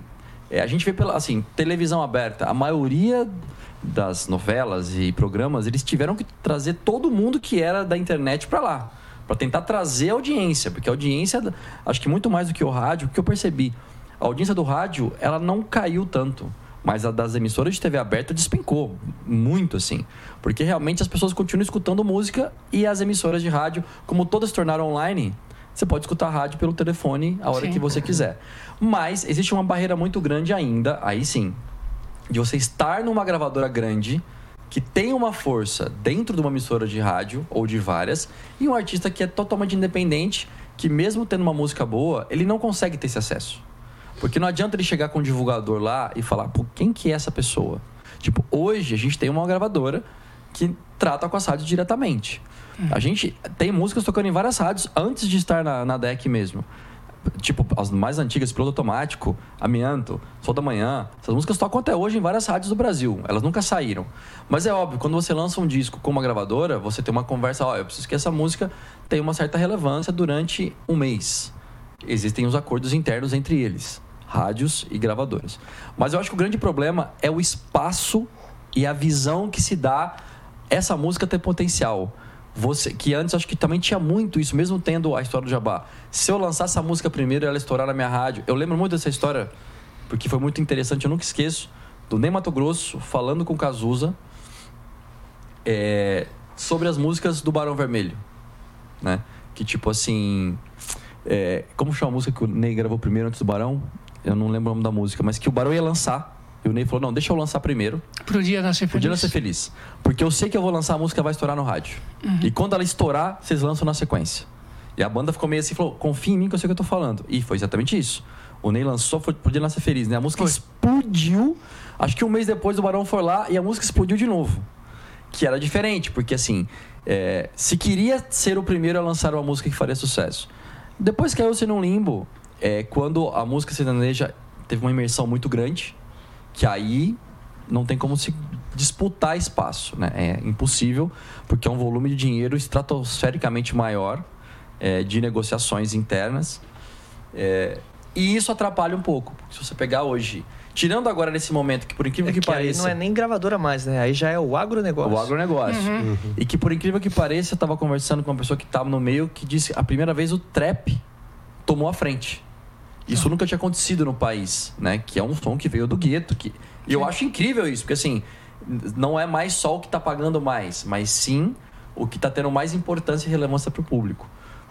é, a gente vê pela assim televisão aberta. A maioria das novelas e programas eles tiveram que trazer todo mundo que era da internet para lá, para tentar trazer audiência, porque a audiência, acho que muito mais do que o rádio, o que eu percebi, a audiência do rádio ela não caiu tanto. Mas a das emissoras de TV aberta despencou muito, assim. Porque realmente as pessoas continuam escutando música e as emissoras de rádio, como todas se tornaram online, você pode escutar rádio pelo telefone a hora Sim. que você quiser. Mas existe uma barreira muito grande ainda, aí sim, de você estar numa gravadora grande que tem uma força dentro de uma emissora de rádio ou de várias e um artista que é totalmente independente, que mesmo tendo uma música boa, ele não consegue ter esse acesso. Porque não adianta ele chegar com um divulgador lá e falar, pô, quem que é essa pessoa? Tipo, hoje a gente tem uma gravadora que trata com as rádios diretamente. A gente tem músicas tocando em várias rádios antes de estar na, na deck mesmo. Tipo, as mais antigas, Piloto Automático, Amianto, Sol da Manhã. Essas músicas tocam até hoje em várias rádios do Brasil. Elas nunca saíram. Mas é óbvio, quando você lança um disco com uma gravadora, você tem uma conversa, ó, eu preciso que essa música tenha uma certa relevância durante um mês. Existem os acordos internos entre eles, rádios e gravadoras. Mas eu acho que o grande problema é o espaço e a visão que se dá essa música ter potencial. Você, que antes acho que também tinha muito isso, mesmo tendo a história do Jabá. Se eu lançar essa música primeiro e ela estourar na minha rádio, eu lembro muito dessa história, porque foi muito interessante, eu nunca esqueço, do Ney Mato Grosso falando com Cazuza é, sobre as músicas do Barão Vermelho, né? Que tipo assim, é, como chama a música que o Ney gravou primeiro antes do Barão? Eu não lembro o nome da música, mas que o Barão ia lançar. E o Ney falou: não, deixa eu lançar primeiro. Pro dia nascer feliz. nascer feliz. Porque eu sei que eu vou lançar a música vai estourar no rádio. Uhum. E quando ela estourar, vocês lançam na sequência. E a banda ficou meio assim, falou, confia em mim que eu sei o que eu tô falando. E foi exatamente isso. O Ney lançou, foi, podia nascer feliz, né? A música explodiu. Acho que um mês depois o Barão foi lá e a música explodiu de novo. Que era diferente, porque assim, é, se queria ser o primeiro a lançar uma música que faria sucesso. Depois caiu-se num limbo, é, quando a música sertaneja teve uma imersão muito grande, que aí não tem como se disputar espaço, né? É impossível, porque é um volume de dinheiro estratosfericamente maior é, de negociações internas. É, e isso atrapalha um pouco. porque Se você pegar hoje, tirando agora nesse momento, que por incrível que, que aí pareça. não é nem gravadora mais, né? Aí já é o agronegócio. O agronegócio. Uhum. E que por incrível que pareça, eu estava conversando com uma pessoa que estava no meio que disse que a primeira vez o trap tomou a frente. Isso nunca tinha acontecido no país, né? Que é um som que veio do gueto. Que... E eu acho incrível isso, porque assim, não é mais só o que está pagando mais, mas sim o que está tendo mais importância e relevância para o público.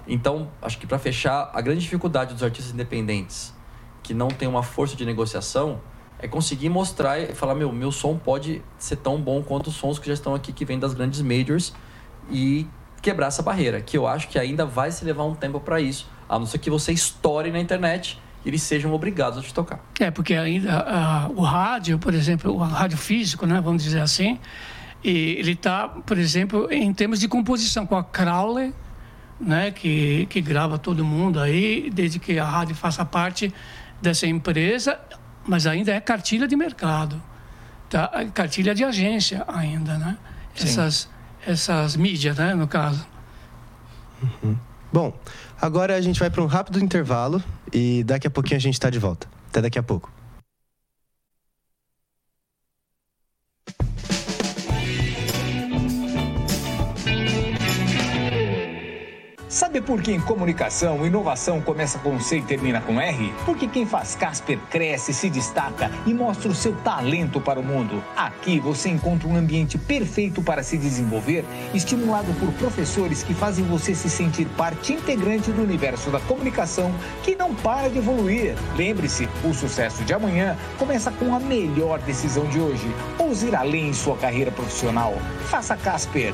Então, acho que para fechar, a grande dificuldade dos artistas independentes que não tem uma força de negociação é conseguir mostrar e falar, meu, meu som pode ser tão bom quanto os sons que já estão aqui, que vêm das grandes majors, e quebrar essa barreira, que eu acho que ainda vai se levar um tempo para isso, a não ser que você estoure na internet e eles sejam obrigados a te tocar. É, porque ainda o rádio, por exemplo, o rádio físico, né, vamos dizer assim, e ele está, por exemplo, em termos de composição com a Crowley, né, que, que grava todo mundo aí, desde que a rádio faça parte dessa empresa, mas ainda é cartilha de mercado, tá? cartilha de agência ainda, né? Sim. Essas, essas mídias, né, no caso. Bom, agora a gente vai para um rápido intervalo e daqui a pouquinho a gente está de volta. Até daqui a pouco. Sabe por que em comunicação, inovação começa com C e termina com R? Porque quem faz Casper cresce, se destaca e mostra o seu talento para o mundo. Aqui você encontra um ambiente perfeito para se desenvolver, estimulado por professores que fazem você se sentir parte integrante do universo da comunicação que não para de evoluir. Lembre-se, o sucesso de amanhã começa com a melhor decisão de hoje. Ouse ir além em sua carreira profissional. Faça Casper.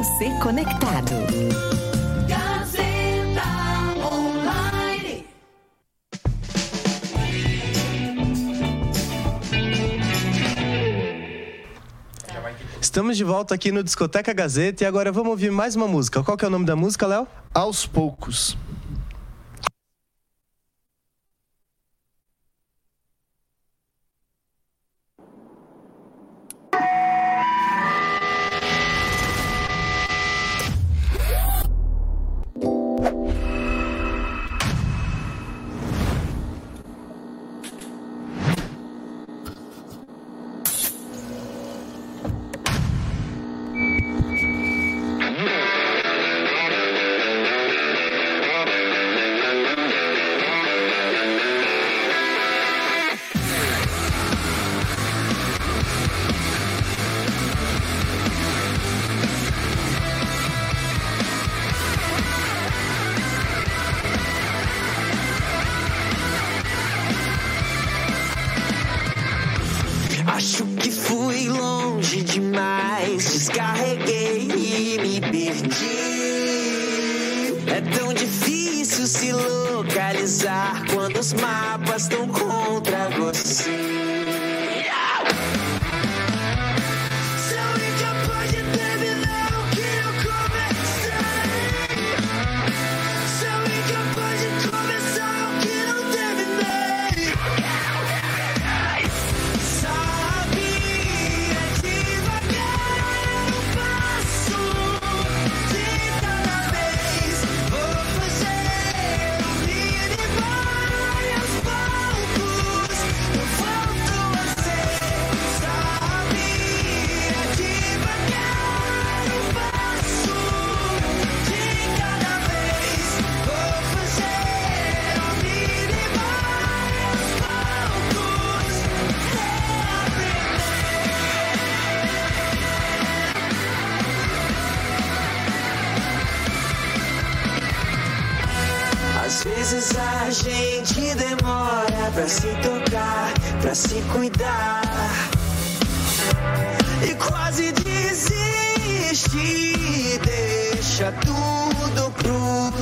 você conectado. Estamos de volta aqui no Discoteca Gazeta e agora vamos ouvir mais uma música. Qual que é o nome da música, Léo? Aos poucos.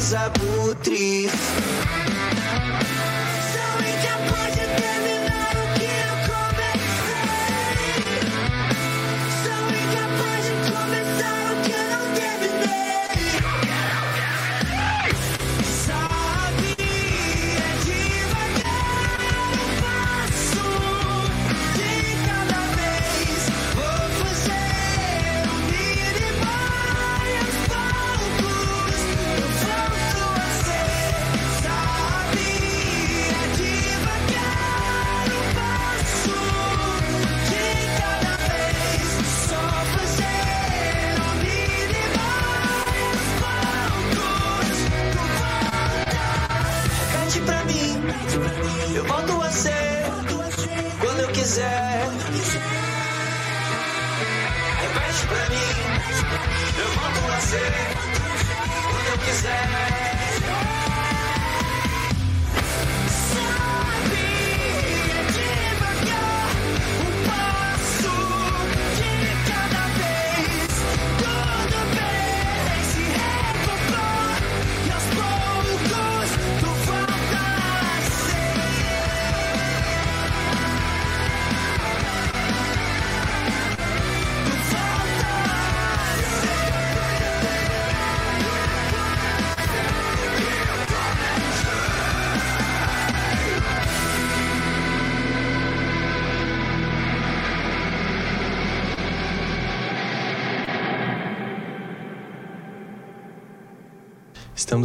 забутрив.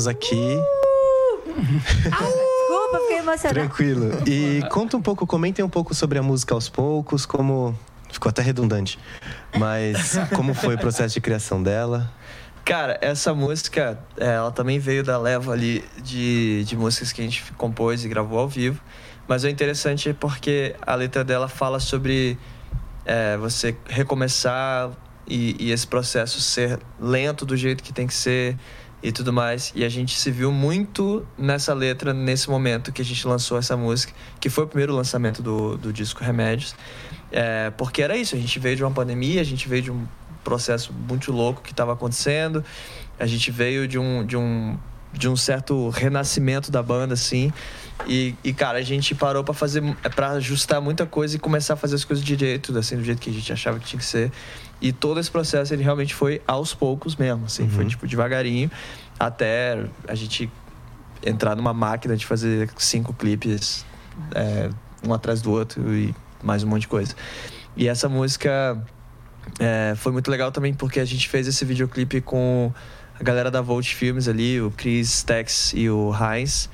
estamos aqui. Uh! Desculpa, fiquei emocionada. Tranquilo. E conta um pouco, comentem um pouco sobre a música aos poucos, como. Ficou até redundante. Mas como foi o processo de criação dela? Cara, essa música, é, ela também veio da leva ali de, de músicas que a gente compôs e gravou ao vivo. Mas é interessante porque a letra dela fala sobre é, você recomeçar e, e esse processo ser lento do jeito que tem que ser e tudo mais. E a gente se viu muito nessa letra nesse momento que a gente lançou essa música, que foi o primeiro lançamento do, do disco Remédios. É, porque era isso, a gente veio de uma pandemia, a gente veio de um processo muito louco que estava acontecendo, a gente veio de um, de um de um certo renascimento da banda assim e, e cara a gente parou para fazer para ajustar muita coisa e começar a fazer as coisas direito assim do jeito que a gente achava que tinha que ser e todo esse processo ele realmente foi aos poucos mesmo assim foi tipo devagarinho até a gente entrar numa máquina de fazer cinco clipes é, um atrás do outro e mais um monte de coisa. E essa música é, foi muito legal também porque a gente fez esse videoclipe com a galera da Volt Filmes ali, o Chris Tex e o Heinz,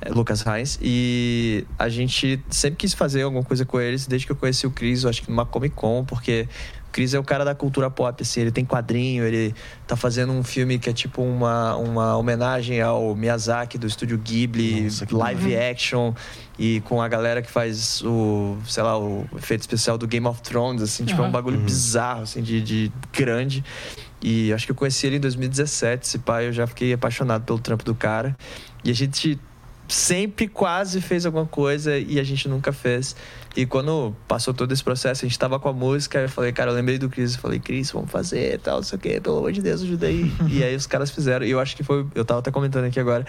é, Lucas Heinz, e a gente sempre quis fazer alguma coisa com eles. Desde que eu conheci o Chris, eu acho que numa Comic Con, porque o Chris é o cara da cultura pop, assim, ele tem quadrinho, ele tá fazendo um filme que é tipo uma, uma homenagem ao Miyazaki do estúdio Ghibli, live action, e com a galera que faz o, sei lá, o efeito especial do Game of Thrones, assim, tipo, é um bagulho Uhum. bizarro, assim, de, de grande. E acho que eu conheci ele em 2017, esse pai, eu já fiquei apaixonado pelo trampo do cara. E a gente sempre quase fez alguma coisa e a gente nunca fez. E quando passou todo esse processo, a gente tava com a música, eu falei, cara, eu lembrei do Cris, eu falei, Cris, vamos fazer e tal, não sei o quê, pelo amor de Deus, ajuda aí. e aí os caras fizeram, e eu acho que foi, eu tava até comentando aqui agora,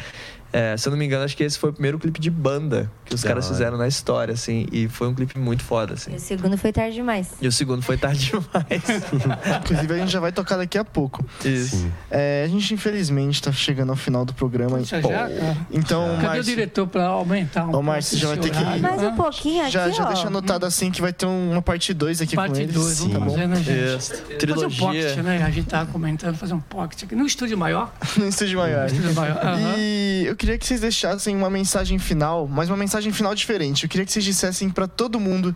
é, se eu não me engano, acho que esse foi o primeiro clipe de banda que os Da caras hora. fizeram na história, assim, e foi um clipe muito foda, assim. O segundo foi tarde demais. E o segundo foi tarde demais. Inclusive, a gente já vai tocar daqui a pouco. Isso. É, a gente, infelizmente, tá chegando ao final do programa. Já, já, cara? Então, Cadê o diretor para aumentar um Ô, Márcio, já vai ter que. Mais um pouquinho aqui, Já, já ó. Deixa anotado assim que vai ter um- uma parte 2 aqui Parte com eles. dois, vamos tá bom? fazer, né, gente? Isso. Fazer um Trilogia. pocket, né? A gente tava comentando, fazer um pocket aqui no estúdio maior. no estúdio maior. No estúdio maior, aham. E eu queria que vocês deixassem uma mensagem final, mas uma mensagem final diferente. Eu queria que vocês dissessem pra todo mundo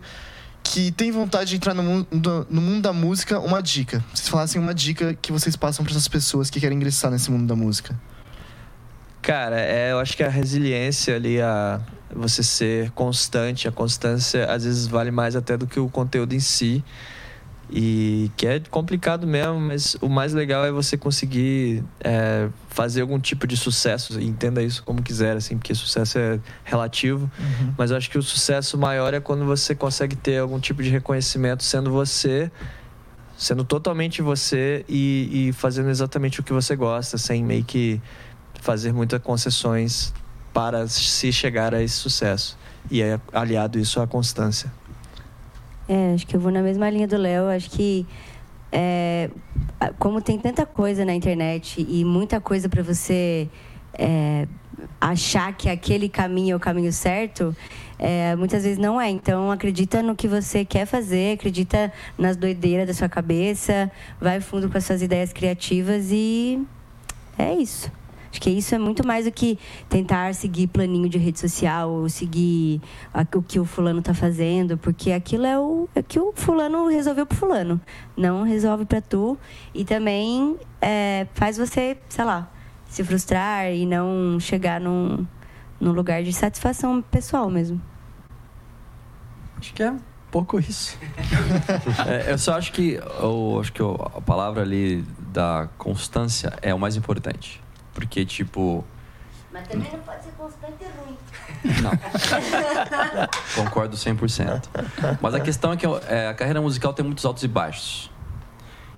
que tem vontade de entrar no mundo, no mundo da música uma dica. Vocês falassem uma dica que vocês passam pra essas pessoas que querem ingressar nesse mundo da música. Cara, é, eu acho que a resiliência ali, a você ser constante, a constância às vezes vale mais até do que o conteúdo em si. E que é complicado mesmo, mas o mais legal é você conseguir é, fazer algum tipo de sucesso. Entenda isso como quiser, assim, porque sucesso é relativo. Mas eu acho que o sucesso maior é quando você consegue ter algum tipo de reconhecimento sendo você, sendo totalmente você e, e fazendo exatamente o que você gosta, sem meio que fazer muitas concessões para se chegar a esse sucesso. E é aliado isso à constância. É, acho que eu vou na mesma linha do Léo. Acho que é, como tem tanta coisa na internet e muita coisa para você é, achar que aquele caminho é o caminho certo, é, muitas vezes não é. Então acredita no que você quer fazer, acredita nas doideiras da sua cabeça, vai fundo com as suas ideias criativas e é isso. Acho que isso é muito mais do que tentar seguir planinho de rede social ou seguir o que o fulano tá fazendo, porque aquilo é o, é que o fulano resolveu pro fulano, não resolve pra tu. E também é, faz você, sei lá, se frustrar e não chegar num, num lugar de satisfação pessoal mesmo. Acho que é um pouco isso. É, eu só acho que, eu acho que a palavra ali da constância é o mais importante. Porque, tipo, Mas também não pode ser constante e ruim. concordo 100%. Mas a questão é que é, a carreira musical tem muitos altos e baixos.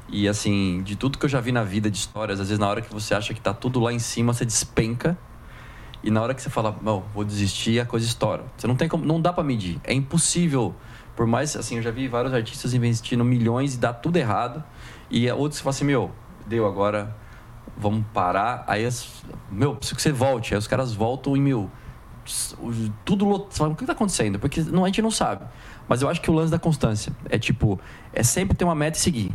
E, assim, de tudo que eu já vi na vida de histórias, às vezes na hora que você acha que tá tudo lá em cima, você despenca. E na hora que você fala, não, vou desistir, a coisa estoura. Você não tem como, não dá pra medir. É impossível. Por mais, assim, eu já vi vários artistas investindo milhões e dá tudo errado. E outros que falam assim, meu, deu agora, vamos parar. Aí, as, meu, preciso que você volte. Aí os caras voltam e, meu, tudo lotado. O que tá acontecendo? Porque não, a gente não sabe. Mas eu acho que o lance da constância é tipo, é sempre ter uma meta e seguir.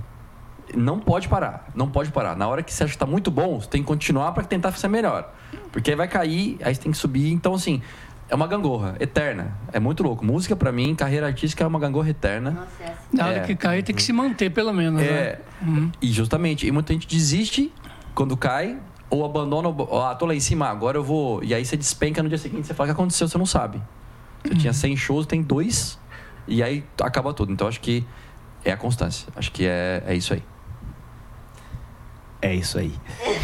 Não pode parar, não pode parar. Na hora que você acha que tá muito bom, você tem que continuar para tentar ser melhor. Porque aí vai cair, aí você tem que subir. Então, assim, é uma gangorra eterna. É muito louco. Música, para mim, carreira artística é uma gangorra eterna. Na hora É. que cair, tem que se manter, pelo menos, É, né? e justamente, e muita gente desiste quando cai, ou abandona, ou, ah, tô lá em cima, agora eu vou. E aí você despenca no dia seguinte, você fala o que aconteceu, você não sabe. Você tinha 100 shows, tem dois, e aí acaba tudo. Então acho que é a constância. Acho que é, é isso aí. É isso aí.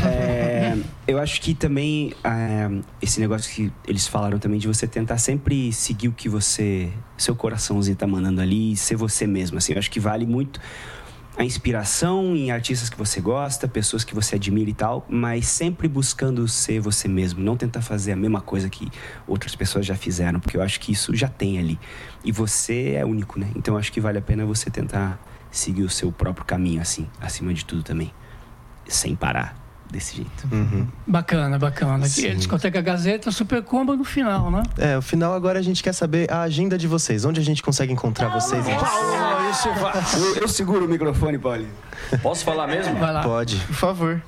É, eu acho que também é, esse negócio que eles falaram também de você tentar sempre seguir o que você, seu coraçãozinho tá mandando ali, e ser você mesmo. Assim, eu acho que vale muito a inspiração em artistas que você gosta, pessoas que você admira e tal, mas sempre buscando ser você mesmo, não tentar fazer a mesma coisa que outras pessoas já fizeram, porque eu acho que isso já tem ali. E você é único, né? Então eu acho que vale a pena você tentar seguir o seu próprio caminho assim, acima de tudo também, sem parar desse jeito. Bacana, bacana. Aqui, Sim. Discoteca Gazeta, Super Combo no final, né? É, o final agora a gente quer saber a agenda de vocês. Onde a gente consegue encontrar vocês? Eu, eu seguro o microfone, Paulinho. Posso falar mesmo? Vai lá. Pode. Por favor.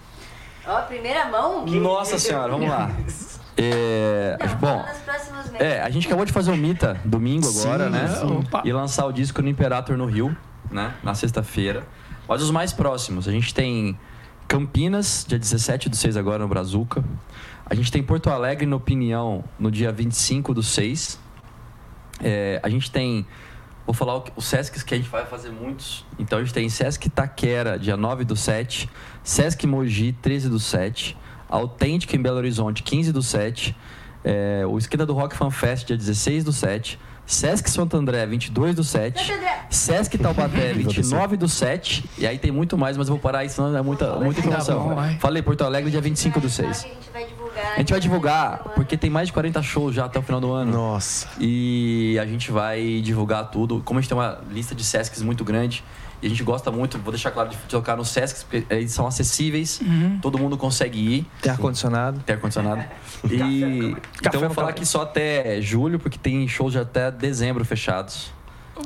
Ó, primeira mão? Nossa senhora, vamos lá. É, bom, próximos meses. é, a gente acabou de fazer o Mita domingo agora, Sim, né? sim. E lançar o disco no Imperator no Rio, né? Na sexta-feira. Mas os mais próximos, a gente tem Campinas, dia 17 do 6 agora no Brazuca. A gente tem Porto Alegre no Opinião no dia 25 do 6. É, a gente tem. Vou falar o- os Sescs que a gente vai fazer muitos. Então a gente tem Sesc Taquera, dia 9 do 7. Sesc Mogi, 13 do 7. Autêntica em Belo Horizonte, 15 do 7. É, o Esquina do Rock Fan Fest, dia 16 do 7. Sesc Santo André, 22 do 7. Sesc Taubaté, 29 do 7. E aí tem muito mais, mas eu vou parar aí, senão é muita, muita informação. vai. Falei, Porto Alegre, dia 25 do 6. A gente vai divulgar. A gente vai divulgar, porque tem mais de 40 shows já até o final do ano. Nossa. E a gente vai divulgar tudo. Como a gente tem uma lista de Sescs muito grande, e a gente gosta muito, vou deixar claro, de tocar nos Sescs, porque eles são acessíveis, todo mundo consegue ir. Tem ar-condicionado. Tem ar-condicionado. E então eu vou falar que só até julho, porque tem shows de até dezembro fechados.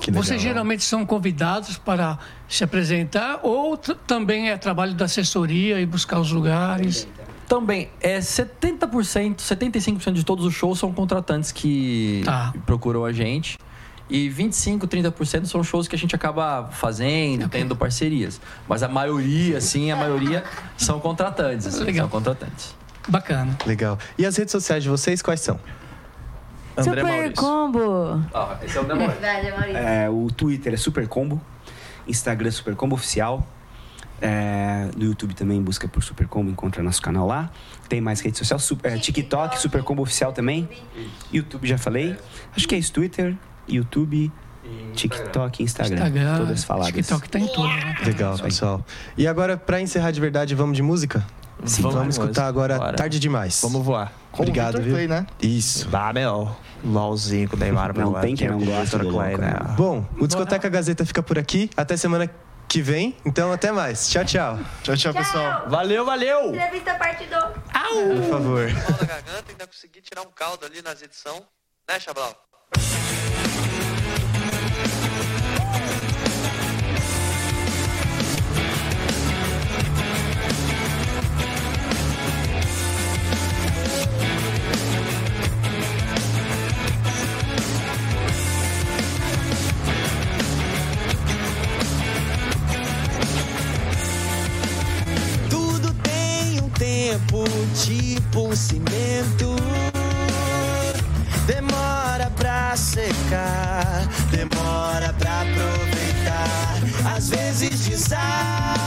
Vocês geralmente são convidados para se apresentar ou também é trabalho da assessoria e buscar os lugares? Também, é 70%, 75% de todos os shows são contratantes que Tá. procuram a gente. E 25, 30% são shows que a gente acaba fazendo, tendo parcerias. Mas a maioria, sim, a maioria são contratantes. assim, Legal. São contratantes. Bacana. Legal. E as redes sociais de vocês quais são? André Super Maurício. Combo. Ah, esse é o Demônio. Verdade, é Maurício. É, o Twitter é Super Combo, Instagram é Super Combo Oficial. É, no YouTube também busca por Super Combo, encontra nosso canal lá. Tem mais rede social, super, é, TikTok, Super Combo Oficial também. YouTube já falei. Acho que é isso, Twitter, YouTube, TikTok Instagram. Instagram, Todas faladas. TikTok tá em tudo, né? Legal, pessoal. E agora, pra encerrar de verdade, vamos de música? Sim, vamos, vamos. escutar agora Bora. Tarde Demais. Vamos voar. Com Obrigado, o Victor viu? Clay, né? Isso. Vá, meu. LOLzinho com o Neymar. Não tem quem não o gosta do Clay, né? Bom, o Discoteca Gazeta fica por aqui. Até semana que vem. Então, até mais. Tchau, tchau. Tchau, tchau, pessoal. Valeu, valeu! Entrevista parte 2. Por favor. Garganta, ainda consegui tirar um caldo ali nas edições. Né, Chablau? Tipo cimento. Demora pra secar, demora pra aproveitar. Às vezes desaba,